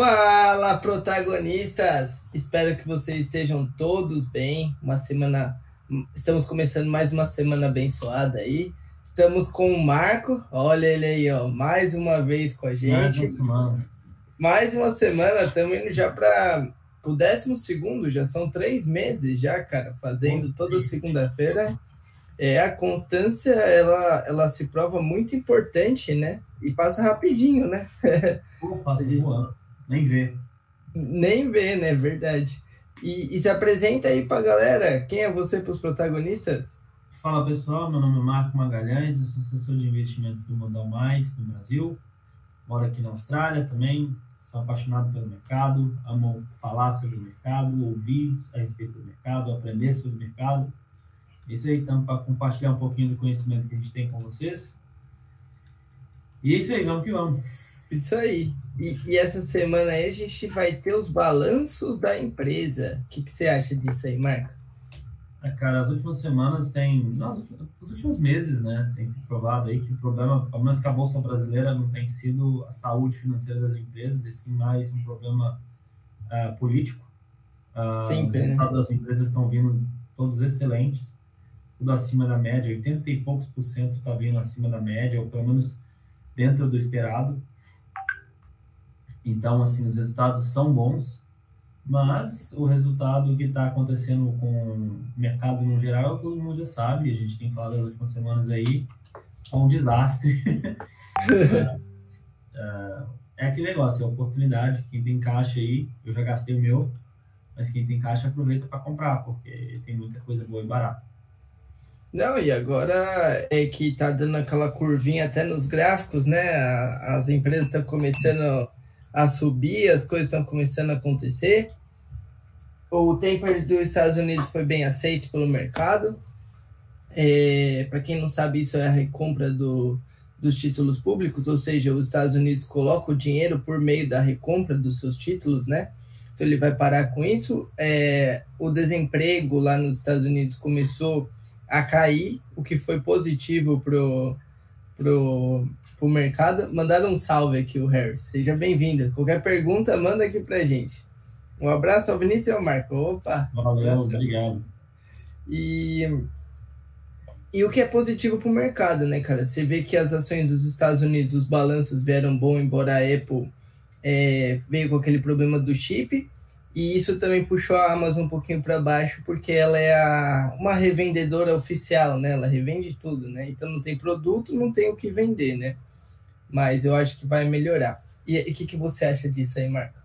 Fala, protagonistas! Espero que vocês estejam todos bem. Uma semana. Estamos começando mais uma semana abençoada aí. Estamos com o Marco. Olha ele aí, ó. Mais uma vez com a gente. Mais uma semana. Mais uma semana. Estamos indo já para o décimo segundo. Já são três meses já, cara, fazendo toda segunda-feira. É, a constância, ela, ela se prova muito importante, né? E passa rapidinho, né? Pô, passa voando. Nem vê. Nem vê, né? Verdade. E, e se apresenta aí pra galera. Quem é você para os protagonistas? Fala pessoal, meu nome é Marco Magalhães, eu sou assessor de investimentos do Modal Mais no Brasil. Moro aqui na Austrália também. Sou apaixonado pelo mercado, amo falar sobre o mercado, ouvir a respeito do mercado, aprender sobre o mercado. É isso aí, então, para compartilhar um pouquinho do conhecimento que a gente tem com vocês. E é isso aí, vamos que vamos. Isso aí. E, e, essa semana aí a gente vai ter os balanços da empresa. O que, que você acha disso aí, Marco? É, cara, as últimas semanas tem. Nos últimos meses, né? Tem se provado aí que o problema, pelo menos que a Bolsa Brasileira, não tem sido a saúde financeira das empresas, e sim mais um problema uh, político. Uh, Sempre. Os resultados né? das empresas estão vindo todos excelentes, tudo acima da média, 80 e poucos por cento está vindo acima da média, ou pelo menos dentro do esperado. Então, assim, os resultados são bons, mas o resultado que está acontecendo com o mercado no geral, todo mundo já sabe, a gente tem falado nas últimas semanas aí, é um desastre. é, é aquele negócio, é oportunidade, quem tem caixa aí, eu já gastei o meu, mas quem tem caixa aproveita para comprar, porque tem muita coisa boa e barata. Não, e agora é que tá dando aquela curvinha até nos gráficos, né? As empresas estão começando a subir, as coisas estão começando a acontecer. O taper dos Estados Unidos foi bem aceito pelo mercado. É, Para quem não sabe, isso é a recompra do, dos títulos públicos, ou seja, os Estados Unidos colocam o dinheiro por meio da recompra dos seus títulos, né? Então ele vai parar com isso. É, o desemprego lá nos Estados Unidos começou a cair, o que foi positivo pro, pro, pro mercado. Mandaram um salve aqui, o Harris. Seja bem-vindo. Qualquer pergunta, manda aqui pra gente. Um abraço ao Vinícius e ao Marco. Opa! Valeu, obrigado. E, e o que é positivo para o mercado, né, cara? Você vê que as ações dos Estados Unidos, os balanços vieram bom, embora a Apple é, veio com aquele problema do chip. E isso também puxou a Amazon um pouquinho para baixo, porque ela é a, uma revendedora oficial, né? Ela revende tudo, né? Então não tem produto, não tem o que vender, né? Mas eu acho que vai melhorar. E o que, que você acha disso aí, Marco?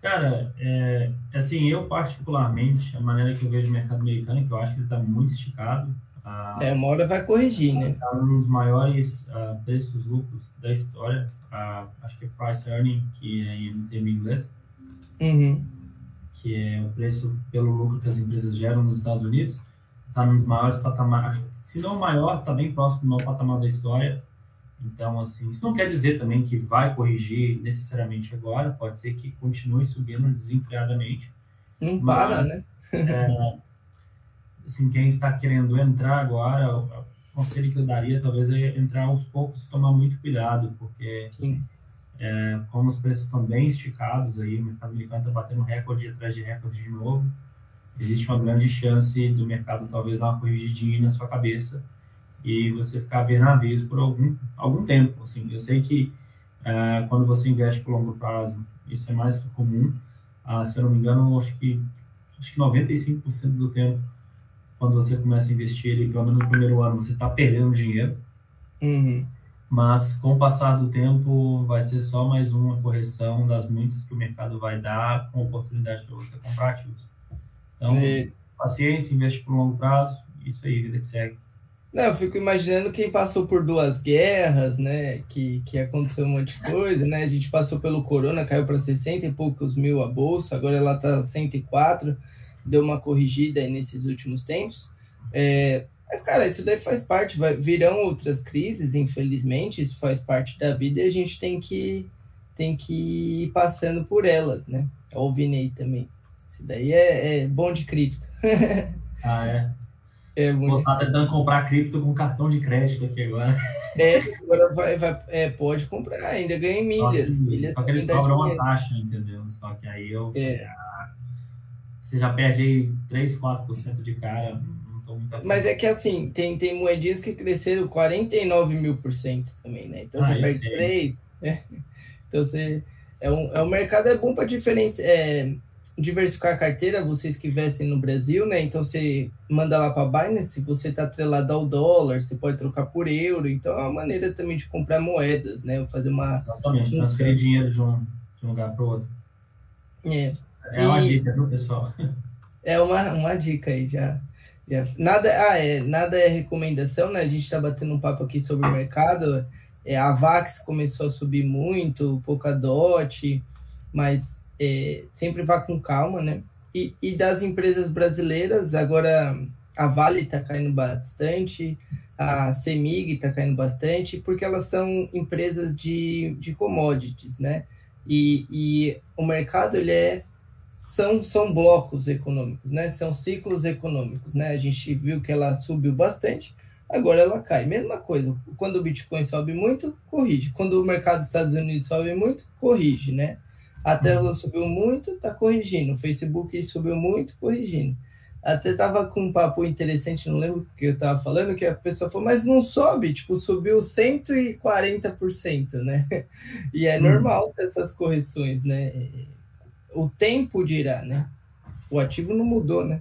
Cara, é, assim, eu particularmente, a maneira que eu vejo o mercado americano, que eu acho que ele está muito esticado. A, é, uma hora vai corrigir, né? Está um dos maiores uh, preços lucros da história. Uh, acho que é price earning, que é em termo inglês. Uhum. Que é o preço pelo lucro que as empresas geram nos Estados Unidos. Está nos maiores patamares. Se não o maior, está bem próximo do maior patamar da história. Então, assim, isso não quer dizer também que vai corrigir necessariamente agora, pode ser que continue subindo desenfreadamente. Não para, né? é, assim, quem está querendo entrar agora, o conselho que eu daria talvez é entrar aos poucos e tomar muito cuidado, porque é, como os preços estão bem esticados aí, o mercado americano está batendo recorde atrás de recorde de novo, existe uma grande chance do mercado talvez dar uma corrigidinha na sua cabeça e você ficar vendo navios por algum, algum tempo. Assim, eu sei que uh, quando você investe por longo prazo, isso é mais que comum. Uh, se eu não me engano, acho que, acho que 95% do tempo, quando você começa a investir, ali, pelo menos no primeiro ano, você está perdendo dinheiro. Uhum. Mas com o passar do tempo, vai ser só mais uma correção das muitas que o mercado vai dar com oportunidade para você comprar ativos. Então, e... paciência, investe por longo prazo, isso aí, vida que segue. Não, eu fico imaginando quem passou por duas guerras, né? Que, que aconteceu um monte de coisa, né? A gente passou pelo corona, caiu para 60 e poucos mil a bolsa, agora ela está 104, deu uma corrigida aí nesses últimos tempos. É, mas, cara, isso daí faz parte, vai, virão outras crises, infelizmente, isso faz parte da vida e a gente tem que, tem que ir passando por elas, né? O Vinei também. Isso daí é, é bom de cripto. ah, é? É muito... Vou tentando comprar cripto com cartão de crédito aqui agora. É, agora vai, vai, é, pode comprar, ainda ganha milhas. Só que, milhas só que eles cobram uma taxa, entendeu? Só que aí eu. É. Ah, você já perde aí 3, 4% de cara. Mas é que assim, tem, tem moedinhas que cresceram 49 mil por cento também, né? Então ah, você perde sei. 3. Né? Então você. É um, é um mercado é bom para diferença. É, diversificar a carteira, vocês que investem no Brasil, né? Então você manda lá para a Binance, se você está atrelado ao dólar, você pode trocar por euro. Então é uma maneira também de comprar moedas, né? Ou fazer uma. Exatamente, transferir dinheiro de um, de um lugar para o outro. É. É uma e... dica, viu, pessoal? É uma, uma dica aí já. já. Nada, ah, é, nada é recomendação, né? A gente está batendo um papo aqui sobre o mercado. É, a VAX começou a subir muito, o Polkadot, mas é, sempre vá com calma, né? E, e das empresas brasileiras, agora a Vale está caindo bastante, a Semig está caindo bastante, porque elas são empresas de, de commodities, né? E, e o mercado ele é são, são blocos econômicos, né? São ciclos econômicos, né? A gente viu que ela subiu bastante, agora ela cai. Mesma coisa, quando o Bitcoin sobe muito, corrige. Quando o mercado dos Estados Unidos sobe muito, corrige, né? A Tesla subiu muito, tá corrigindo. O Facebook subiu muito, corrigindo. Até tava com um papo interessante, não lembro o que eu tava falando, que a pessoa falou, mas não sobe, tipo, subiu 140%, né? E é hum. normal essas correções, né? O tempo dirá, né? O ativo não mudou, né?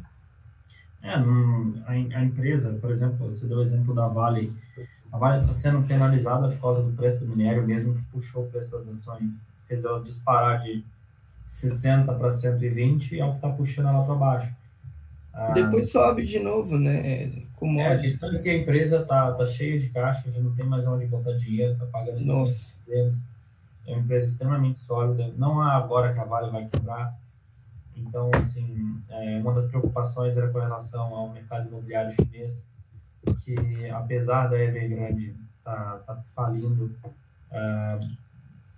É, a, a empresa, por exemplo, você deu o exemplo da Vale. A Vale está sendo penalizada por causa do preço do minério, mesmo que puxou o preço das ações fez ela disparar de 60 para 120 é o que está puxando ela para baixo. Ah, Depois sobe de novo, né? Como é, a questão é que a empresa tá, tá cheia de caixa, já não tem mais onde botar dinheiro, tá pagando esses deles. É uma empresa extremamente sólida. Não há agora que a Vale vai quebrar. Então, assim, é, uma das preocupações era com relação ao mercado imobiliário chinês, que apesar da Evergrande tá, tá falindo, uh,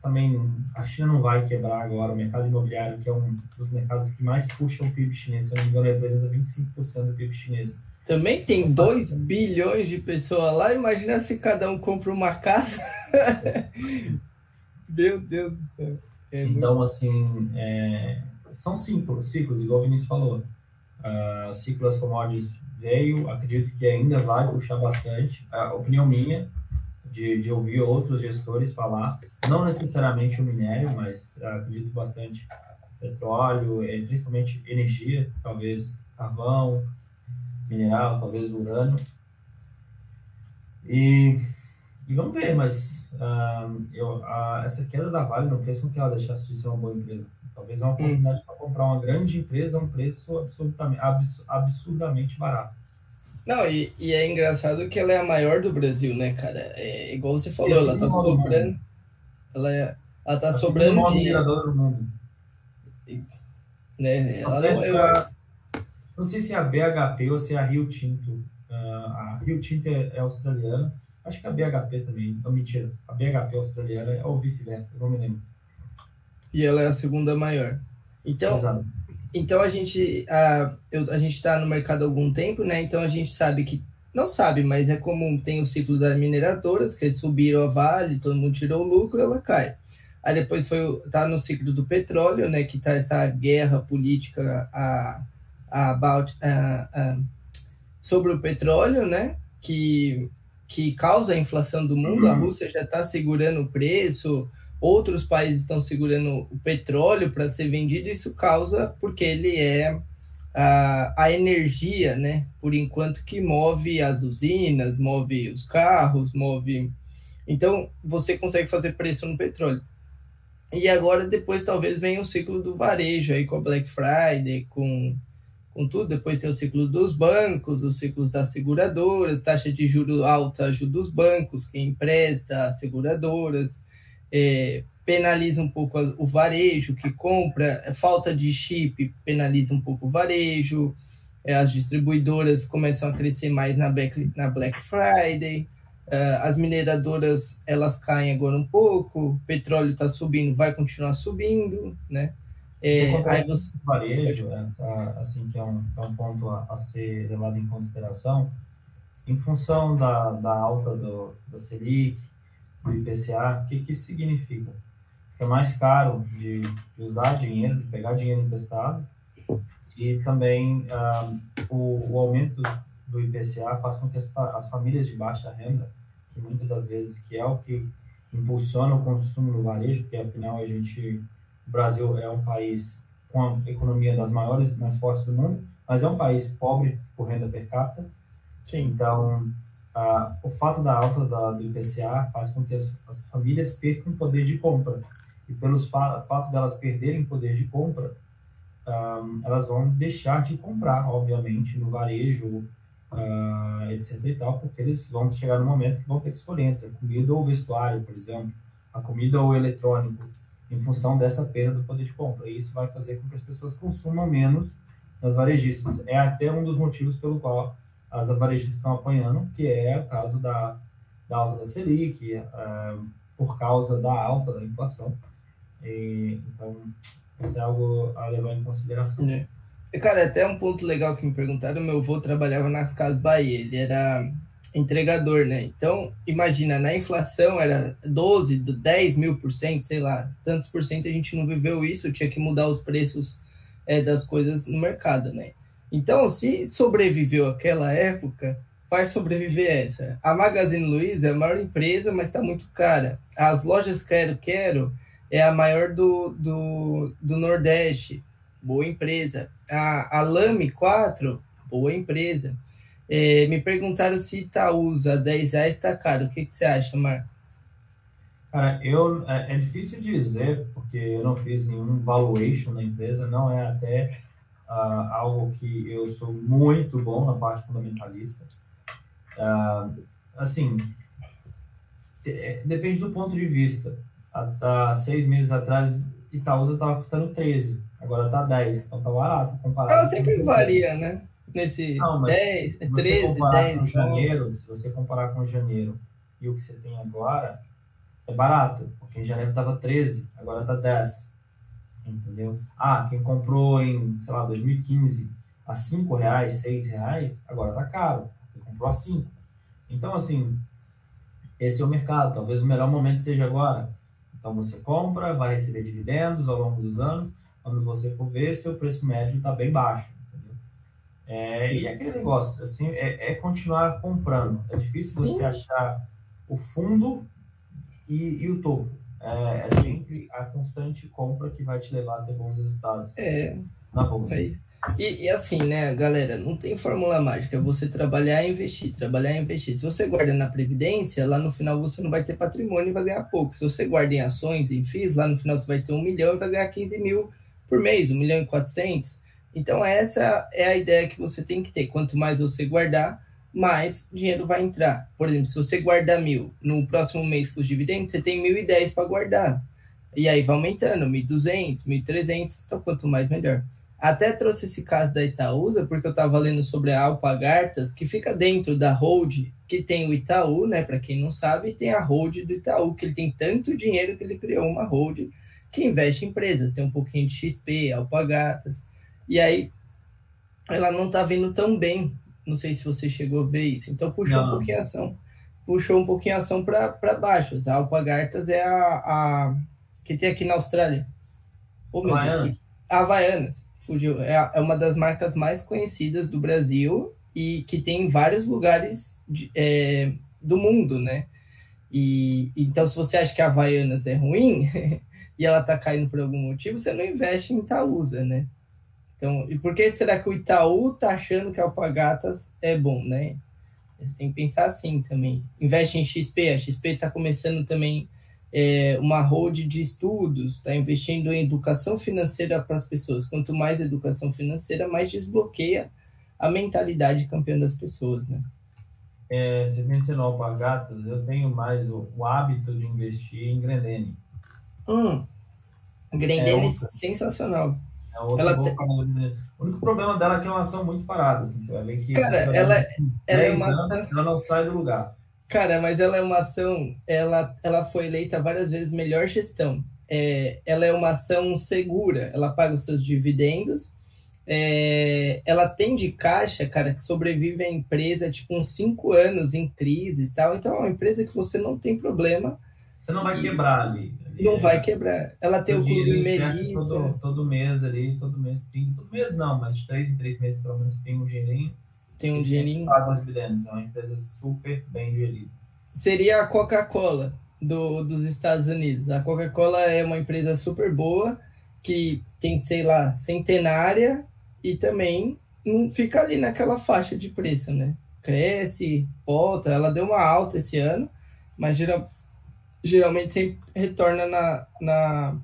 também a China não vai quebrar agora. O mercado imobiliário, que é um dos mercados que mais puxa o PIB chinês, se não me engano, representa 25% do PIB chinês. Também tem 2 bilhões de pessoas lá. Imagina se cada um compra uma casa. Meu Deus do céu. É então, muito... assim, é... são ciclos, ciclos, igual o Vinícius falou. Uh, ciclo das commodities veio, acredito que ainda vai puxar bastante. A opinião minha, de, de ouvir outros gestores falar, não necessariamente o minério, mas acredito bastante petróleo, eh, principalmente energia, talvez carvão, mineral, talvez urânio. E, e vamos ver, mas uh, eu, uh, essa queda da Vale não fez com que ela deixasse de ser uma boa empresa. Talvez é uma oportunidade para comprar uma grande empresa a um preço absurdamente, absurdamente barato. Não, e, e, é engraçado que ela é a maior do Brasil, né, cara? É igual você falou, ela tá sobrando. Ela, é, ela tá sobrando de. Do mundo. Né, ela não, eu... não sei se é a BHP ou se é a Rio Tinto. Uh, a Rio Tinto é, é, australiana. Acho que a BHP também. Não, mentira. A BHP é australiana ou vice-versa, não me lembro. E ela é a segunda maior. Então, Exato. Então a gente a, eu, a gente está no mercado há algum tempo, né? Então a gente sabe que não sabe, mas é comum tem o ciclo das mineradoras que subiram a Vale, todo mundo tirou o lucro, ela cai. Aí depois foi tá no ciclo do petróleo, né? Que tá essa guerra política a, a about, a, a, sobre o petróleo, né? Que que causa a inflação do mundo. A Rússia já está segurando o preço outros países estão segurando o petróleo para ser vendido, isso causa porque ele é a, a energia, né? Por enquanto que move as usinas, move os carros, move. Então você consegue fazer preço no petróleo. E agora depois talvez venha o ciclo do varejo aí com a Black Friday, com com tudo. Depois tem o ciclo dos bancos, os ciclos das seguradoras, taxa de juro alta ajuda os bancos, quem empresta, as seguradoras é, penaliza um pouco o varejo que compra, é, falta de chip penaliza um pouco o varejo, é, as distribuidoras começam a crescer mais na Black, na Black Friday, é, as mineradoras elas caem agora um pouco, o petróleo está subindo, vai continuar subindo, né? É, aí você... varejo, é, assim, que é um, que é um ponto a, a, ser levado em consideração, em função da, da alta do, da Selic, do IPCA, o que, que isso significa? Fica mais caro de, de usar dinheiro, de pegar dinheiro emprestado, e também ah, o, o aumento do IPCA faz com que as, as famílias de baixa renda, que muitas das vezes que é o que impulsiona o consumo no varejo, porque afinal a gente, o Brasil é um país com a economia das maiores, mais fortes do mundo, mas é um país pobre por renda per capita. Sim. Então, a, o fato da alta da, do IPCA faz com que as, as famílias percam poder de compra. E pelo fa fato delas perderem poder de compra, um, elas vão deixar de comprar, obviamente, no varejo, uh, etc e tal, porque eles vão chegar no momento que vão ter que escolher entre comida ou vestuário, por exemplo, a comida ou eletrônico, em função dessa perda do poder de compra. E isso vai fazer com que as pessoas consumam menos nas varejistas. É até um dos motivos pelo qual as varejistas estão apanhando, que é o caso da, da alta da Selic, uh, por causa da alta da inflação. E, então, isso é algo a levar em consideração. É. Cara, até um ponto legal que me perguntaram, meu avô trabalhava nas Casas Bahia, ele era entregador, né? Então, imagina, na inflação era 12, 10 mil por cento, sei lá, tantos por cento a gente não viveu isso, tinha que mudar os preços é, das coisas no mercado, né? Então, se sobreviveu aquela época, vai sobreviver essa. A Magazine Luiza é a maior empresa, mas está muito cara. As lojas Quero Quero é a maior do, do, do Nordeste boa empresa. A, a Lame 4, boa empresa. É, me perguntaram se Itaúsa 10 reais está caro. O que, que você acha, Marco? Cara, eu, é, é, difícil dizer, porque eu não fiz nenhum valuation na empresa, não é até uh, algo que eu sou muito bom na parte fundamentalista. Uh, assim, é, depende do ponto de vista. Há, há seis meses atrás, Itaúsa estava custando 13. Agora tá 10, então tá barato comparado. Ela sempre varia, né? Nesse não, 10, 13, 10. Com janeiro, se você comparar com janeiro e o que você tem agora, é barato, porque em janeiro tava 13, agora tá 10. Entendeu? Ah, quem comprou em, sei lá, 2015 a 5 reais, 6 reais, agora tá caro, porque comprou a 5. Então, assim, esse é o mercado. Talvez o melhor momento seja agora. Então você compra, vai receber dividendos ao longo dos anos quando você for ver, seu preço médio está bem baixo. É, e aquele negócio, assim, é, é, continuar comprando. É difícil Sim. você achar o fundo e, e o topo. É, é, sempre a constante compra que vai te levar a ter bons resultados. É. Na bolsa. É e, e, assim, né, galera, não tem fórmula mágica. É você trabalhar e investir, trabalhar e investir. Se você guarda na Previdência, lá no final você não vai ter patrimônio e vai ganhar pouco. Se você guarda em ações, em FIIs, lá no final você vai ter um milhão e vai ganhar 15 mil por mês, 1 milhão e 400. Então, essa é a ideia que você tem que ter. Quanto mais você guardar, mais dinheiro vai entrar. Por exemplo, se você guardar mil no próximo mês com os dividendos, você tem 1.010 para guardar. E aí vai aumentando, 1.200, 1.300. Então, quanto mais, melhor. Até trouxe esse caso da Itaúsa, porque eu estava lendo sobre a Alpagartas, que fica dentro da hold, que tem o Itaú, né? Para quem não sabe, e tem a hold do Itaú, que ele tem tanto dinheiro que ele criou uma hold que investe em empresas, tem um pouquinho de XP, Alpagatas, e aí ela não está vindo tão bem. Não sei se você chegou a ver isso. Então puxou não. um pouquinho a ação. Puxou um pouquinho a ação para baixo. A Alpagartas é a, a, que tem aqui na Austrália. Oh, meu Havaianas. Deus. Havaianas. Fugiu. É, é uma das marcas mais conhecidas do Brasil e que tem em vários lugares de, é, do mundo, né? E então, se você acha que a Havaianas é ruim, e ela está caindo por algum motivo, você não investe em Itaúsa, né? Então, e por que será que o Itaú tá achando que a Alpagatas é bom, né? Você tem que pensar assim também. Investe em XP, a XP está começando também é, uma hold de estudos, está investindo em educação financeira para as pessoas. Quanto mais educação financeira, mais desbloqueia a mentalidade campeã das pessoas, né? É, você mencionou Alpagatas, eu tenho mais o, o hábito de investir em Grendene. Hum. Grendene é sensacional. É ela te... O único problema dela é que é uma ação muito parada. Assim, você vai ver que. Cara, ela, é, ela é uma ação. Ela não sai do lugar. Cara, mas ela é uma ação. Ela, ela foi eleita várias vezes melhor gestão. é, ela é uma ação segura, ela paga os seus dividendos, é, ela tem de caixa, cara, que sobrevive a empresa tipo uns cinco anos em crises tal. Então é uma empresa que você não tem problema. Você não vai quebrar ali. Não vai quebrar. Ela tem o clube Melissa. Todo, todo, mês ali, todo mês pinga. Todo mês não, mas de três em três meses pelo menos pinga um dinheirinho. Tem um dinheirinho. Paga os dividendos. É uma empresa super bem gerida. Seria a Coca-Cola do, dos Estados Unidos. A Coca-Cola é uma empresa super boa que tem, sei lá, centenária e também não fica ali naquela faixa de preço, né? Cresce, volta, ela deu uma alta esse ano, mas geral, geralmente sempre retorna na, na,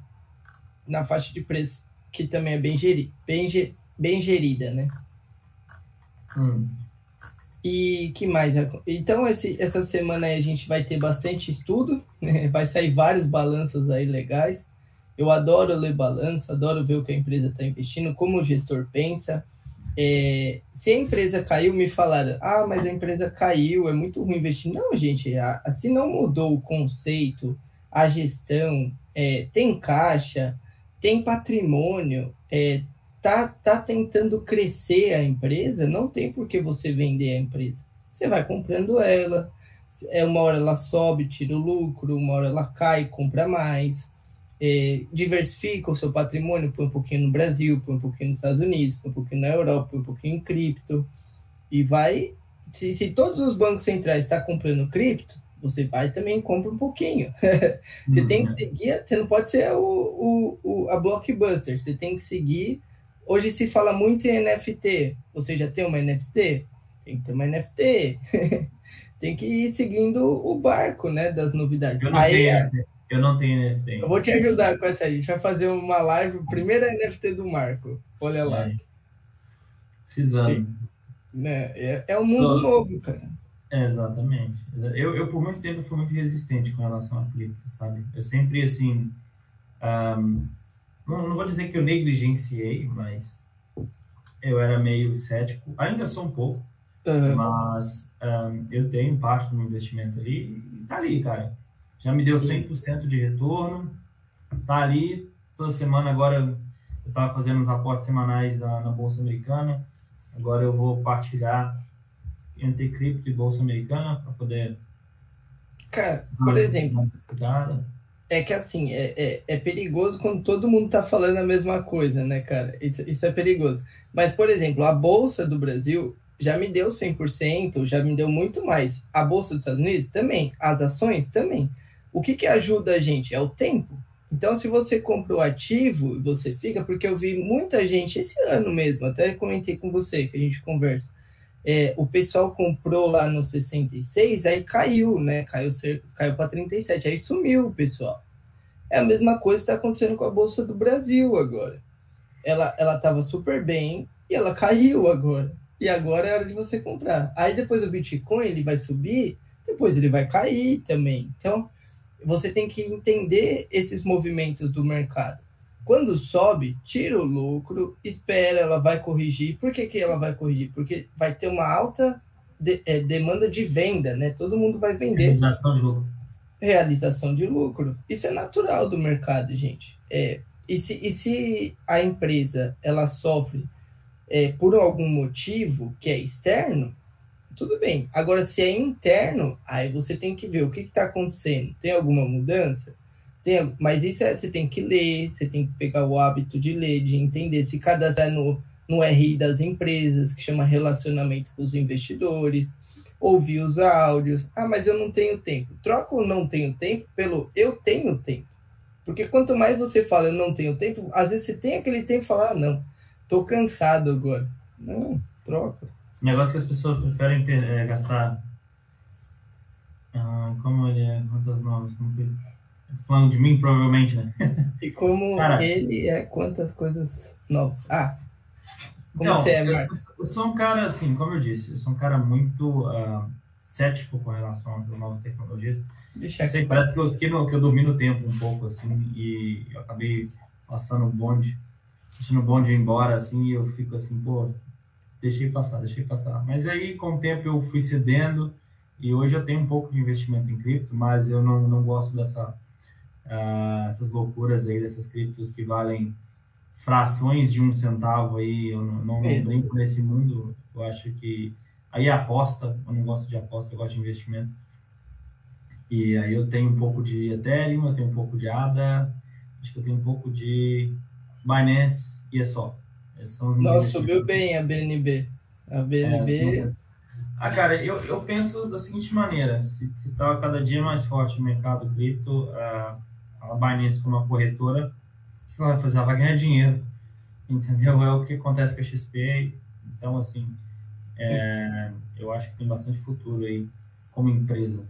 na faixa de preço que também é bem, geri, bem, bem gerida, né? Hum. E que mais? Então, esse, essa semana a gente vai ter bastante estudo, né? vai sair vários balanços aí legais. Eu adoro ler balanço, adoro ver o que a empresa está investindo, como o gestor pensa. É, se a empresa caiu, me falaram, ah, mas a empresa caiu, é muito ruim investir. Não, gente, assim não mudou o conceito, a gestão, é, tem caixa, tem patrimônio, é, tá, tá tentando crescer a empresa, não tem por que você vender a empresa. Você vai comprando ela, é uma hora ela sobe, tira o lucro, uma hora ela cai, compra mais é, diversifica o seu patrimônio, põe um pouquinho no Brasil, põe um pouquinho nos Estados Unidos, põe um pouquinho na Europa, põe um pouquinho em cripto, e vai. Se, se todos os bancos centrais estão tá comprando cripto, você vai também compra um pouquinho. você uhum. tem que seguir, você não pode ser o, o, o, a blockbuster, você tem que seguir. Hoje se fala muito em NFT. Você já tem uma NFT? Tem que ter uma NFT. tem que ir seguindo o barco, né, das novidades. Eu não Aí, tenho. Eu não tenho NFT. Eu vou te ajudar com essa. A gente vai fazer uma live, primeira NFT do Marco. Olha lá. É. Precisando. Né? É, é um mundo Tô... novo, cara. É, exatamente. Eu, eu, por muito tempo, fui muito resistente com relação a cripto, sabe? Eu sempre, assim. Um, não, não vou dizer que eu negligenciei, mas eu era meio cético. Ainda sou um pouco. Uhum. Mas um, eu tenho parte do meu investimento ali e tá ali, cara já me deu 100% de retorno, tá ali, toda semana agora eu estava fazendo os aportes semanais na, na, Bolsa Americana, agora eu vou partilhar entre cripto e Bolsa Americana para poder... Cara, por exemplo, é que assim, é, é, é, perigoso quando todo mundo tá falando a mesma coisa, né, cara? Isso, isso é perigoso. Mas, por exemplo, a Bolsa do Brasil já me deu 100%, já me deu muito mais. A Bolsa dos Estados Unidos também. As ações também. O que, que ajuda a gente? É o tempo. Então, se você compra o ativo, você fica, porque eu vi muita gente esse ano mesmo, até comentei com você que a gente conversa. É, o pessoal comprou lá no 66, aí caiu, né? Caiu, caiu para 37, aí sumiu o pessoal. É a mesma coisa que está acontecendo com a Bolsa do Brasil agora. Ela ela estava super bem e ela caiu agora. E agora é hora de você comprar. Aí depois o Bitcoin ele vai subir, depois ele vai cair também. Então, você tem que entender esses movimentos do mercado. Quando sobe, tira o lucro, espera, ela vai corrigir. Por que, que ela vai corrigir? Porque vai ter uma alta de, é, demanda de venda, né? Todo mundo vai vender. Realização de lucro. Realização de lucro. Isso é natural do mercado, gente. É, e, se, e se a empresa ela sofre é, por algum motivo que é externo, tudo bem. Agora, se é interno, aí você tem que ver o que está acontecendo. Tem alguma mudança? Tem, mas isso é, você tem que ler, você tem que pegar o hábito de ler, de entender, se cadastrar no, no RI das empresas, que chama relacionamento com os investidores, ouvir os áudios. Ah, mas eu não tenho tempo. Troca o não tenho tempo pelo eu tenho tempo. Porque quanto mais você fala eu não tenho tempo, às vezes você tem aquele tempo e fala, ah, não, tô cansado agora. Não, troca. Negócio que as pessoas preferem é, gastar. Ah, como ele é? Quantas novas? Como que... Falando de mim, provavelmente, né? E como Cara, ele é quantas coisas novas. Ah, como então, você é, Marco? Eu, eu, sou um cara, assim, como eu disse, eu sou um cara muito uh, cético com relação às novas tecnologias. Deixa sei, parece que eu, que, no, que eu dormi no tempo um pouco, assim, e eu acabei passando o bonde, deixando o bonde ir embora, assim, e eu fico assim, pô, deixei passar, deixei passar. Mas aí, com o tempo, eu fui cedendo e hoje eu tenho um pouco de investimento em cripto, mas eu não, não gosto dessa, uh, essas loucuras aí dessas criptos que valem frações de um centavo aí, eu não, não, é. brinco nesse mundo, eu acho que aí é aposta, eu não gosto de aposta, eu gosto de investimento. E aí eu tenho um pouco de Ethereum, eu tenho um pouco de ADA, acho que eu tenho um pouco de Binance e é só. Nossa, subiu bem a BNB. A BNB. É, ah, cara, eu, eu penso da seguinte maneira: se está cada dia mais forte o mercado cripto, a, a Binance como uma corretora, o que ela vai fazer? Ela vai ganhar dinheiro, entendeu? É o que acontece com a XP. Então, assim, é, eu acho que tem bastante futuro aí como empresa.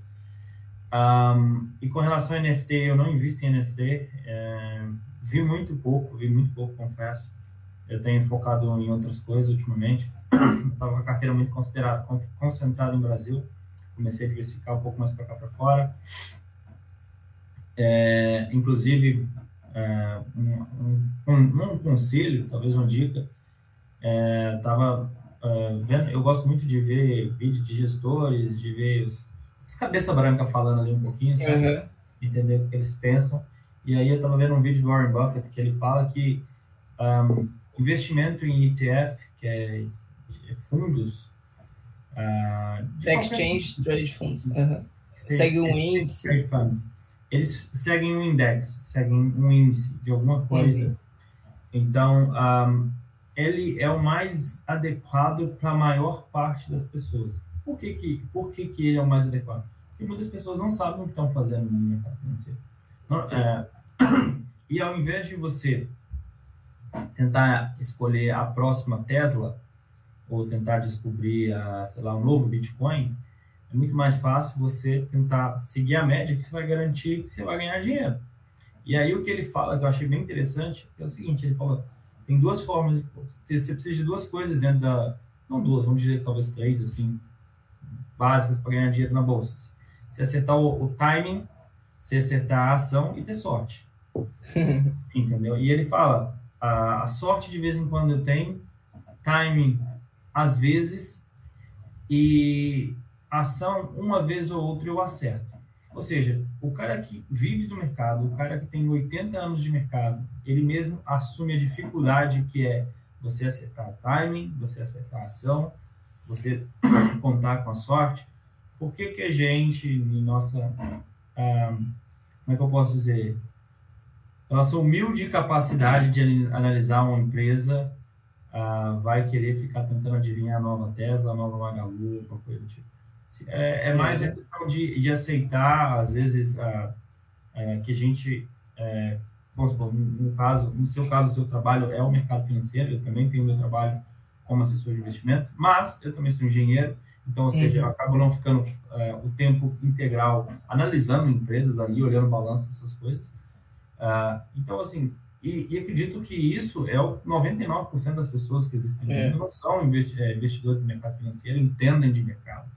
Um, e com relação a NFT, eu não invisto em NFT. É, vi muito pouco, vi muito pouco, confesso. Eu tenho focado em outras coisas ultimamente. Estava com a carteira muito considerada, concentrada em Brasil. Comecei a diversificar um pouco mais para cá para fora. É, inclusive, é, um, um, um, conselho, talvez uma dica, estava é, vendo, eu gosto muito de ver vídeos de gestores, de ver os, os cabeça branca falando ali um pouquinho? Uhum. entender o que eles pensam. E aí eu estava vendo um vídeo do Warren Buffett que ele fala que um, investimento em ETF, que é fundos. Uh, Exchange Trade Funds. Uhum. Segue um índice. Trade funds. Eles seguem um index, seguem um índice de alguma coisa. Uhum. Então, um, ele é o mais adequado para a maior parte das pessoas. Por que, que, por que, que ele é o mais adequado? Porque muitas pessoas não sabem o que estão fazendo no mercado financeiro. é, e ao invés de você tentar escolher a próxima Tesla ou tentar descobrir, a, sei lá, um novo Bitcoin, é muito mais fácil você tentar seguir a média que você vai garantir que você vai ganhar dinheiro. E aí o que ele fala, que eu achei bem interessante, é o seguinte, ele falou, tem duas formas, você precisa de duas coisas dentro da, não duas, vamos dizer talvez três, assim, básicas para ganhar dinheiro na bolsa. Você acertar o, o timing, você acertar a ação e ter sorte. Entendeu? E ele fala, a, sorte de vez em quando eu tenho, timing às vezes, e ação uma vez ou outra eu acerto. Ou seja, o cara que vive do mercado, o cara que tem 80 anos de mercado, ele mesmo assume a dificuldade que é você acertar timing, você acertar ação, você contar com a sorte. Por que, que a gente, em nossa. Ah, como é que eu posso dizer? Nossa humilde capacidade de analisar uma empresa uh, vai querer ficar tentando adivinhar a nova Tesla, a nova Magalu, alguma coisa do tipo. É, é mais a questão de, de aceitar, às vezes, uh, uh, que a gente, uh, vamos supor, no, caso, no seu caso, o seu trabalho é o mercado financeiro, eu também tenho meu trabalho como assessor de investimentos, mas eu também sou engenheiro, então, ou seja, uhum. eu acabo não ficando o tempo integral analisando empresas ali, olhando balanço, essas coisas. Uh, então, assim, e, e, acredito que isso é o 99% das pessoas que existem é. não são é, investidores de mercado financeiro, entendem de mercado.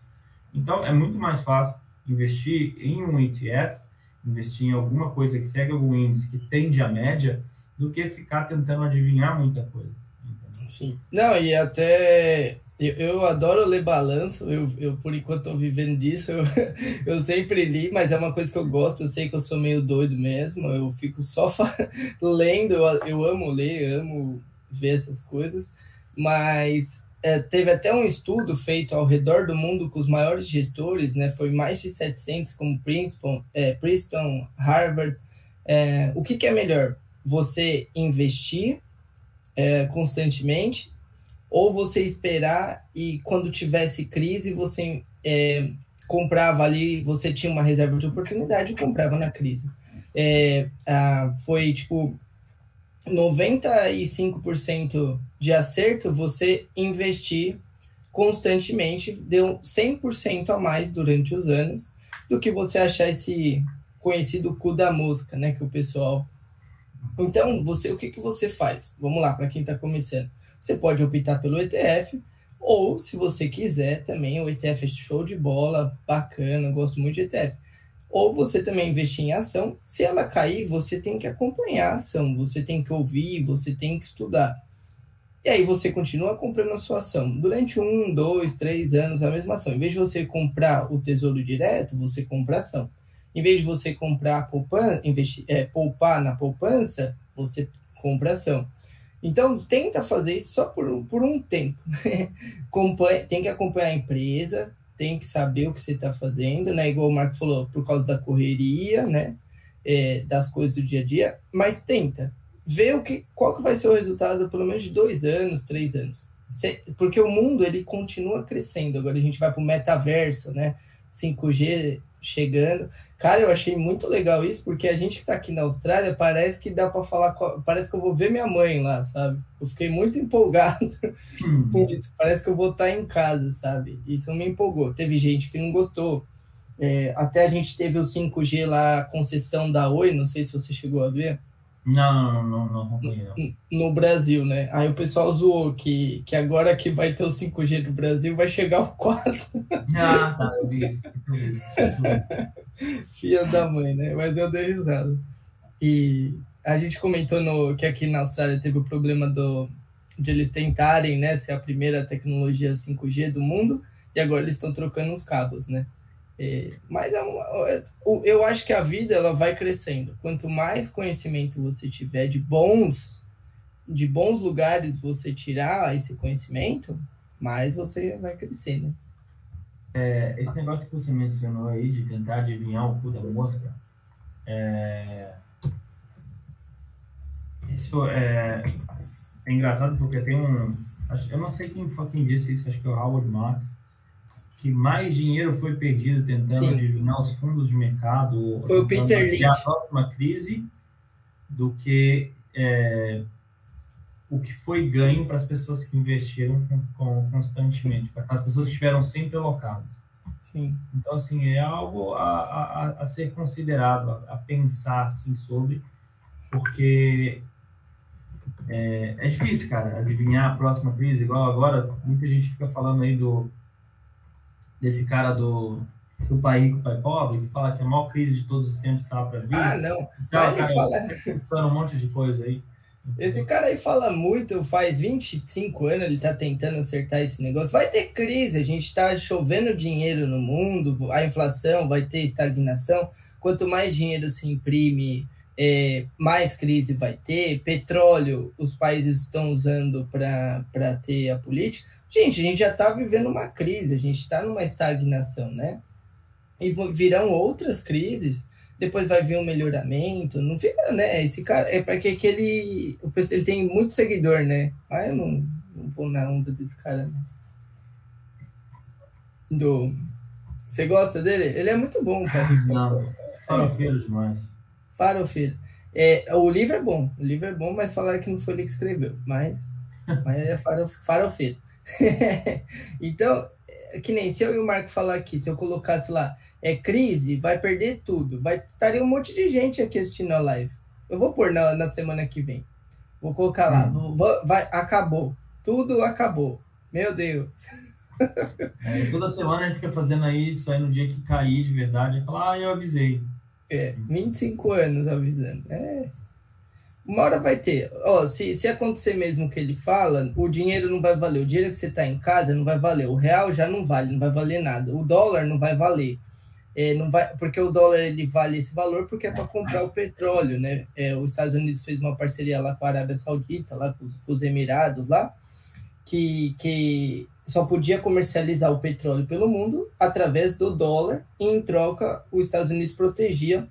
Então, é muito mais fácil investir em um ETF, investir em alguma coisa que segue algum índice que tende à média, do que ficar tentando adivinhar muita coisa. Entendeu? Sim. Não, e até eu, eu adoro ler balanço, eu, eu por enquanto estou vivendo disso, eu, eu sempre li, mas é uma coisa que eu gosto, eu sei que eu sou meio doido mesmo, eu fico só lendo, eu, eu amo ler, amo ver essas coisas, mas é, teve até um estudo feito ao redor do mundo com os maiores gestores, né? Foi mais de 700, como Princeton, é, Princeton Harvard. É, o que, que, é melhor? Você investir é, constantemente ou você esperar e quando tivesse crise você é, comprava ali, você tinha uma reserva de oportunidade e comprava na crise. É, ah, foi tipo 95% de acerto você investir constantemente, deu 100% a mais durante os anos do que você achar esse conhecido cu da mosca, né, que o pessoal. Então, você o que que você faz? Vamos lá, para quem está começando você pode optar pelo ETF, ou se você quiser também, o ETF é show de bola, bacana, gosto muito de ETF. Ou você também investir em ação, se ela cair, você tem que acompanhar a ação, você tem que ouvir, você tem que estudar. E aí você continua comprando a sua ação. Durante um, dois, três anos, a mesma ação. Em vez de você comprar o tesouro direto, você compra ação. Em vez de você comprar poupan, investir, é, poupar na poupança, você compra ação. Então, tenta fazer isso só por, por um tempo. tem que acompanhar a empresa, tem que saber o que você está fazendo, né? Igual o Marco falou, por causa da correria, né? É, das coisas do dia a dia, mas tenta. Ver o que, qual que vai ser o resultado, pelo menos de dois anos, três anos. Porque o mundo, ele continua crescendo. Agora a gente vai para o metaverso, né? 5G chegando. Cara, eu achei muito legal isso, porque a gente que está aqui na Austrália parece que dá para falar, parece que eu vou ver minha mãe lá, sabe? Eu fiquei muito empolgado uhum. com isso. Parece que eu vou estar em casa, sabe? Isso me empolgou. Teve gente que não gostou. É, até a gente teve o 5G lá, a concessão da Oi, não sei se você chegou a ver. Não, não, não, não, No Brasil, né? Aí o pessoal zoou que, que agora que vai ter o 5G no Brasil, vai chegar o 4. Ah, tá, eu vi isso. Filha da mãe, né? Mas eu dei risada. E a gente comentou no, que aqui na Austrália teve o problema do, de eles tentarem né, ser a primeira tecnologia 5G do mundo, e agora eles estão trocando os cabos, né? É, mas é uma, é, eu acho que a vida ela vai crescendo. Quanto mais conhecimento você tiver de bons de bons lugares você tirar esse conhecimento, mais você vai crescer, né? É, esse negócio que você mencionou aí de tentar adivinhar o cu da mosca, é, é, é engraçado porque tem um, eu não sei quem foi quem disse isso, acho que é o Howard Marks, que mais dinheiro foi perdido tentando Sim. adivinhar os fundos de mercado. Foi o Peter Lynch. a próxima crise do que é, o que foi ganho para as pessoas que investiram com, com, constantemente, para as pessoas que estiveram sempre alocadas. Sim. Então, assim, é algo a, a, a ser considerado, a, a, pensar assim, sobre, porque é, é difícil, cara, adivinhar a próxima crise, igual agora, muita gente fica falando aí do desse cara do, do Pai Rico, Pai Pobre, que fala que a maior crise de todos os tempos estava para vir. Ah, não. Então, ele fala... um monte de coisa aí. Esse cara aí fala muito, faz 25 anos ele tá tentando acertar esse negócio. Vai ter crise, a gente tá chovendo dinheiro no mundo, a inflação, vai ter estagnação. Quanto mais dinheiro se imprime, é, mais crise vai ter. Petróleo, os países estão usando para ter a política. Gente, a gente já está vivendo uma crise, a gente está numa estagnação, né? E virão outras crises, depois vai vir um melhoramento, não fica, né? Esse cara, é para que aquele. O ele tem muito seguidor, né? Ah, eu não, não vou na onda desse cara, né? Do. Você gosta dele? Ele é muito bom, cara. Não, farofeiro demais. Farofeiro. É, o livro é bom, o livro é bom, mas falaram que não foi ele que escreveu. Mas, mas ele é farofeiro. então, é que nem se eu e o Marco falar aqui, se eu colocasse lá, é crise, vai perder tudo. Vai estaria um monte de gente aqui assistindo a live. Eu vou pôr na, na semana que vem. Vou colocar lá. Hum. Vou, vai, acabou. Tudo acabou. Meu Deus. É, toda semana a gente fica fazendo isso, aí no dia que cair de verdade, falar, ah, eu avisei. É, 25 anos avisando. É, uma hora vai ter. Ó, se, se acontecer mesmo o que ele fala, o dinheiro não vai valer. O dinheiro que você está em casa não vai valer. O real já não vale, não vai valer nada. O dólar não vai valer. É, não vai, porque o dólar ele vale esse valor porque é para comprar o petróleo, né? É, os Estados Unidos fez uma parceria lá com a Arábia Saudita, lá com os, com os Emirados lá, que, que só podia comercializar o petróleo pelo mundo através do dólar e em troca os Estados Unidos protegia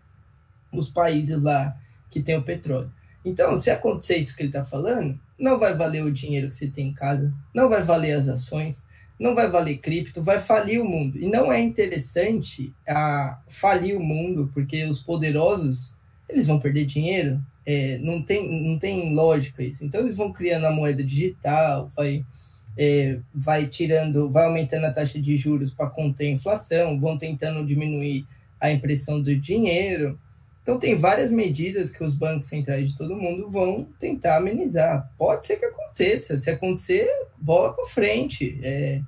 os países lá que tem o petróleo. Então, se acontecer isso que ele está falando, não vai valer o dinheiro que você tem em casa, não vai valer as ações, não vai valer cripto, vai falir o mundo. E não é interessante a falir o mundo, porque os poderosos eles vão perder dinheiro. É, não, tem, não tem lógica isso. Então eles vão criando a moeda digital, vai, é, vai tirando, vai aumentando a taxa de juros para conter a inflação, vão tentando diminuir a impressão do dinheiro. Então, tem várias medidas que os bancos centrais de todo mundo vão tentar amenizar. Pode ser que aconteça. Se acontecer, bola para frente. É,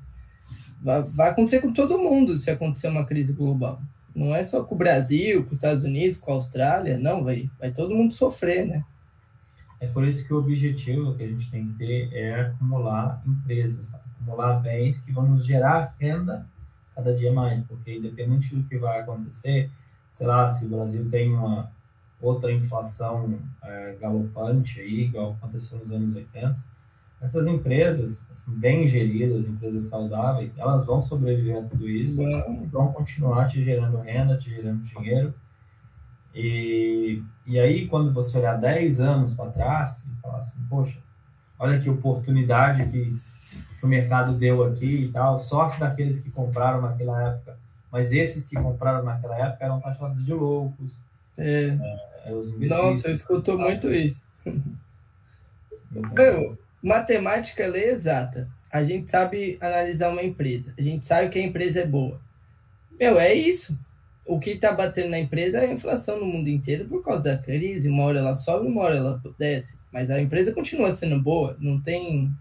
vai, vai acontecer com todo mundo se acontecer uma crise global. Não é só com o Brasil, com os Estados Unidos, com a Austrália. Não, vai, vai todo mundo sofrer, né? É por isso que o objetivo que a gente tem que ter é acumular empresas, acumular bens que vão nos gerar renda cada dia mais, porque independente do que vai acontecer, sei lá, se o Brasil tem uma outra inflação é, galopante aí, igual aconteceu nos anos 80, essas empresas, assim, bem geridas, empresas saudáveis, elas vão sobreviver a tudo isso, e vão continuar te gerando renda, te gerando dinheiro. E, e aí, quando você olhar 10 anos para trás e falar assim, poxa, olha que oportunidade que, que o mercado deu aqui e tal, sorte daqueles que compraram naquela época, mas esses que compraram naquela época eram taxados de loucos. É. é Nossa, eu escuto muito isso. Meu, matemática é exata. A gente sabe analisar uma empresa. A gente sabe que a empresa é boa. Meu, é isso. O que está batendo na empresa é a inflação no mundo inteiro por causa da crise. Uma hora ela sobe, uma hora ela desce. Mas a empresa continua sendo boa. Não tem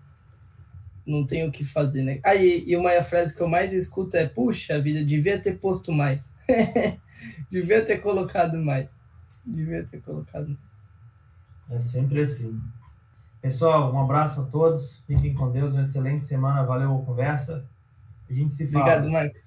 não tem o que fazer, né? Aí, ah, e uma frase que eu mais escuto é: puxa vida, devia ter posto mais. devia ter colocado mais. Devia ter colocado mais. É sempre assim. Pessoal, um abraço a todos. Fiquem com Deus. Uma excelente semana. Valeu a conversa. A gente se fala. Obrigado, Marco.